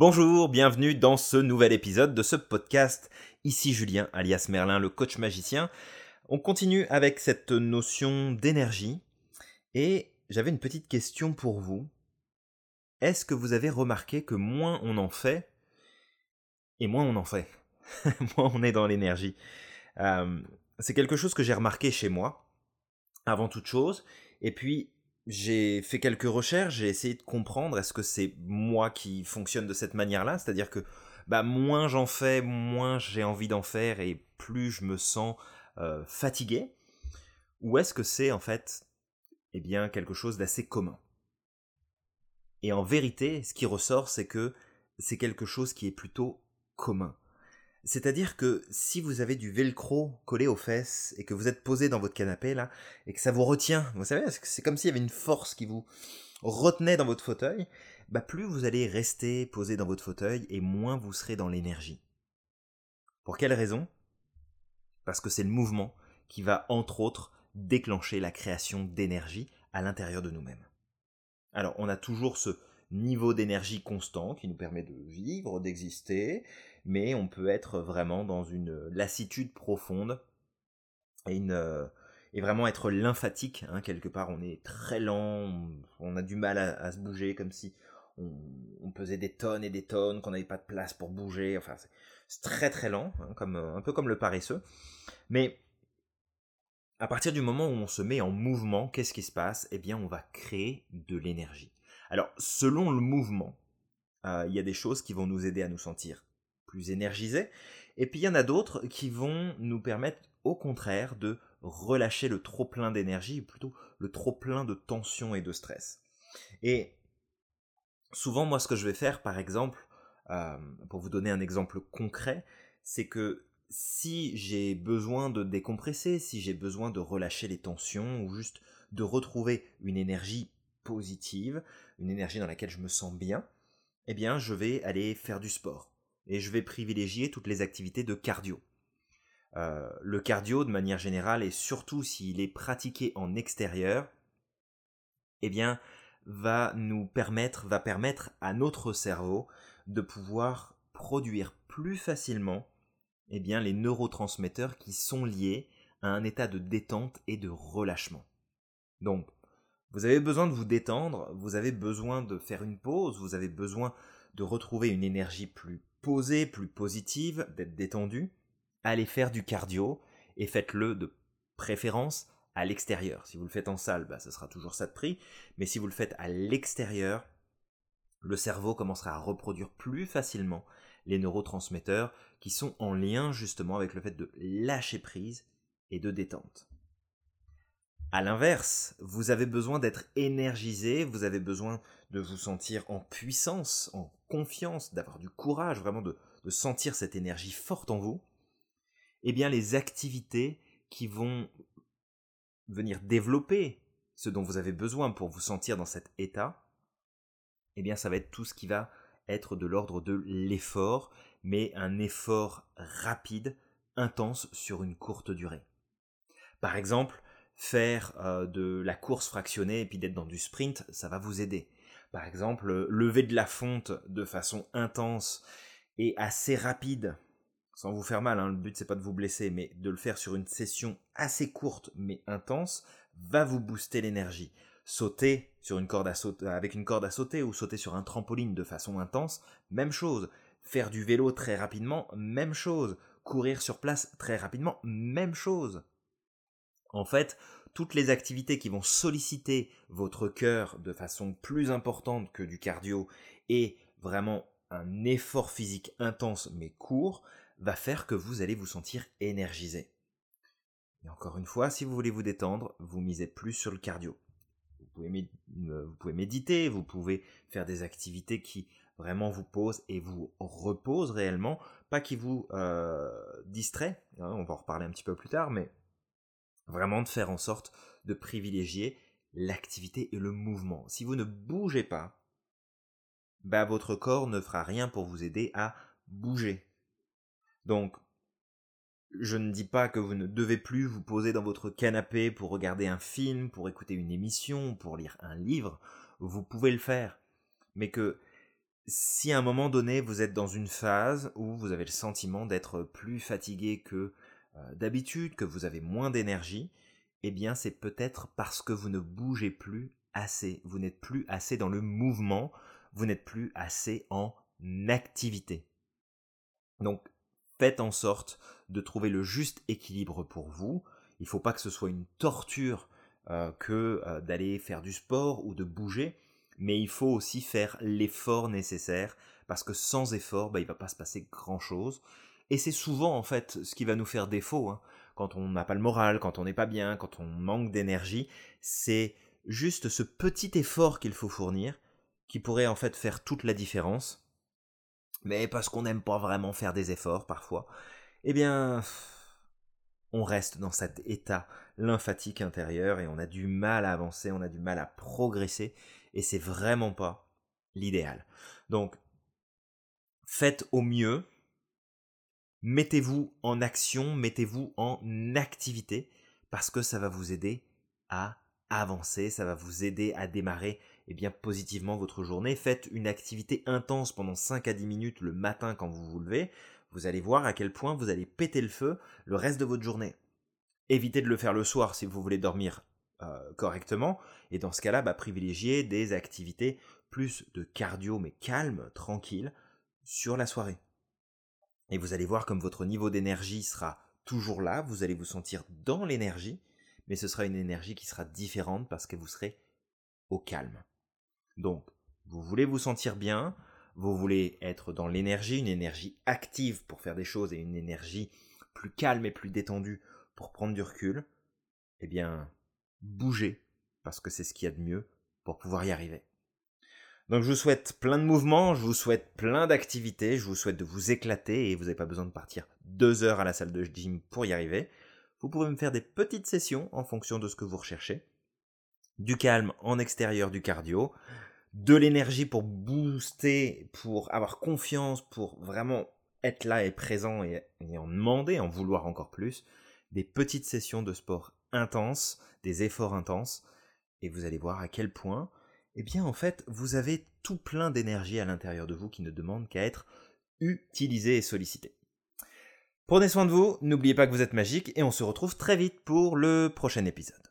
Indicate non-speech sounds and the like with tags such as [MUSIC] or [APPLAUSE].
Bonjour, bienvenue dans ce nouvel épisode de ce podcast. Ici Julien, alias Merlin, le coach magicien. On continue avec cette notion d'énergie. Et j'avais une petite question pour vous. Est-ce que vous avez remarqué que moins on en fait, et moins on en fait, [LAUGHS] moins on est dans l'énergie? Euh, C'est quelque chose que j'ai remarqué chez moi, avant toute chose. Et puis, j'ai fait quelques recherches, j'ai essayé de comprendre est-ce que c'est moi qui fonctionne de cette manière-là, c'est-à-dire que bah, moins j'en fais, moins j'ai envie d'en faire et plus je me sens euh, fatigué, ou est-ce que c'est en fait eh bien quelque chose d'assez commun? Et en vérité, ce qui ressort, c'est que c'est quelque chose qui est plutôt commun. C'est-à-dire que si vous avez du velcro collé aux fesses et que vous êtes posé dans votre canapé là et que ça vous retient, vous savez, c'est comme s'il y avait une force qui vous retenait dans votre fauteuil, bah plus vous allez rester posé dans votre fauteuil et moins vous serez dans l'énergie. Pour quelle raison? Parce que c'est le mouvement qui va entre autres déclencher la création d'énergie à l'intérieur de nous-mêmes. Alors on a toujours ce niveau d'énergie constant qui nous permet de vivre, d'exister, mais on peut être vraiment dans une lassitude profonde euh, et vraiment être lymphatique. Hein, quelque part, on est très lent, on, a du mal à, se bouger, comme si on, pesait des tonnes et des tonnes, qu'on n'avait pas de place pour bouger. Enfin, c'est très très lent, hein, comme, un peu comme le paresseux. Mais à partir du moment où on se met en mouvement, qu'est-ce qui se passe? Eh bien, on va créer de l'énergie. Alors, selon le mouvement, euh, il y a des choses qui vont nous aider à nous sentir plus énergisés. Et puis il y en a d'autres qui vont nous permettre au contraire de relâcher le trop plein d'énergie, ou plutôt le trop plein de tension et de stress. Et souvent moi ce que je vais faire par exemple, euh, pour vous donner un exemple concret, c'est que si j'ai besoin de décompresser, si j'ai besoin de relâcher les tensions ou juste de retrouver une énergie positive, une énergie dans laquelle je me sens bien, eh bien je vais aller faire du sport et je vais privilégier toutes les activités de cardio. Euh, le cardio, de manière générale, et surtout s'il est pratiqué en extérieur, eh bien, va nous permettre, va permettre à notre cerveau de pouvoir produire plus facilement eh bien, les neurotransmetteurs qui sont liés à un état de détente et de relâchement. Donc, vous avez besoin de vous détendre, vous avez besoin de faire une pause, vous avez besoin de retrouver une énergie plus posée, plus positive, d'être détendu, allez faire du cardio et faites-le de préférence à l'extérieur. Si vous le faites en salle, bah, ce sera toujours ça de prix, mais si vous le faites à l'extérieur, le cerveau commencera à reproduire plus facilement les neurotransmetteurs qui sont en lien justement avec le fait de lâcher prise et de détente. A l'inverse, vous avez besoin d'être énergisé, vous avez besoin de vous sentir en puissance, en confiance, d'avoir du courage, vraiment de, sentir cette énergie forte en vous. Eh bien, les activités qui vont venir développer ce dont vous avez besoin pour vous sentir dans cet état, eh bien, ça va être tout ce qui va être de l'ordre de l'effort, mais un effort rapide, intense sur une courte durée. Par exemple, faire euh, de la course fractionnée et puis d'être dans du sprint, ça va vous aider. Par exemple, lever de la fonte de façon intense et assez rapide, sans vous faire mal, hein, le but c'est pas de vous blesser, mais de le faire sur une session assez courte mais intense, va vous booster l'énergie. Sauter sur une corde à sauter, avec une corde à sauter ou sauter sur un trampoline de façon intense, même chose. Faire du vélo très rapidement, même chose. Courir sur place très rapidement, même chose. En fait, toutes les activités qui vont solliciter votre cœur de façon plus importante que du cardio et vraiment un effort physique intense mais court va faire que vous allez vous sentir énergisé. Et encore une fois, si vous voulez vous détendre, vous misez plus sur le cardio. Vous pouvez, euh, méditer, vous pouvez faire des activités qui vraiment vous posent et vous reposent réellement, pas qui vous euh, distraient. Hein, on va en reparler un petit peu plus tard, mais Vraiment de faire en sorte de privilégier l'activité et le mouvement. Si vous ne bougez pas, bah votre corps ne fera rien pour vous aider à bouger. Donc, je ne dis pas que vous ne devez plus vous poser dans votre canapé pour regarder un film, pour écouter une émission, pour lire un livre. Vous pouvez le faire. Mais que si à un moment donné vous êtes dans une phase où vous avez le sentiment d'être plus fatigué que d'habitude, que vous avez moins d'énergie, eh bien c'est peut-être parce que vous ne bougez plus assez, vous n'êtes plus assez dans le mouvement, vous n'êtes plus assez en activité. Donc faites en sorte de trouver le juste équilibre pour vous. Il ne faut pas que ce soit une torture euh, que euh, d'aller faire du sport ou de bouger, mais il faut aussi faire l'effort nécessaire, parce que sans effort, bah, il ne va pas se passer grand-chose. Et c'est souvent en fait ce qui va nous faire défaut, hein. quand on n'a pas le moral, quand on n'est pas bien, quand on manque d'énergie, c'est juste ce petit effort qu'il faut fournir qui pourrait en fait faire toute la différence. Mais parce qu'on n'aime pas vraiment faire des efforts parfois, eh bien, on reste dans cet état lymphatique intérieur et on a du mal à avancer, on a du mal à progresser et c'est vraiment pas l'idéal. Donc, faites au mieux, mettez-vous en action, mettez-vous en activité parce que ça va vous aider à avancer, ça va vous aider à démarrer eh bien, positivement votre journée. Faites une activité intense pendant 5 à 10 minutes le matin quand vous vous levez. Vous allez voir à quel point vous allez péter le feu le reste de votre journée. Évitez de le faire le soir si vous voulez dormir euh, correctement. Et dans ce cas-là, bah, privilégiez des activités plus de cardio mais calme, tranquille, sur la soirée. Et vous allez voir comme votre niveau d'énergie sera toujours là, vous allez vous sentir dans l'énergie, mais ce sera une énergie qui sera différente parce que vous serez au calme. Donc, vous voulez vous sentir bien, vous voulez être dans l'énergie, une énergie active pour faire des choses et une énergie plus calme et plus détendue pour prendre du recul, eh bien, bougez, parce que c'est ce qu'il y a de mieux pour pouvoir y arriver. Donc je vous souhaite plein de mouvements, je vous souhaite plein d'activités, je vous souhaite de vous éclater et vous n'avez pas besoin de partir deux heures à la salle de gym pour y arriver. Vous pouvez me faire des petites sessions en fonction de ce que vous recherchez. Du calme en extérieur du cardio, de l'énergie pour booster, pour avoir confiance, pour vraiment être là et présent et, en demander, en vouloir encore plus, des petites sessions de sport intenses, des efforts intenses, et vous allez voir à quel point, eh bien en fait, vous avez tout plein d'énergie à l'intérieur de vous qui ne demande qu'à être utilisé et sollicité. Prenez soin de vous, n'oubliez pas que vous êtes magique, et on se retrouve très vite pour le prochain épisode.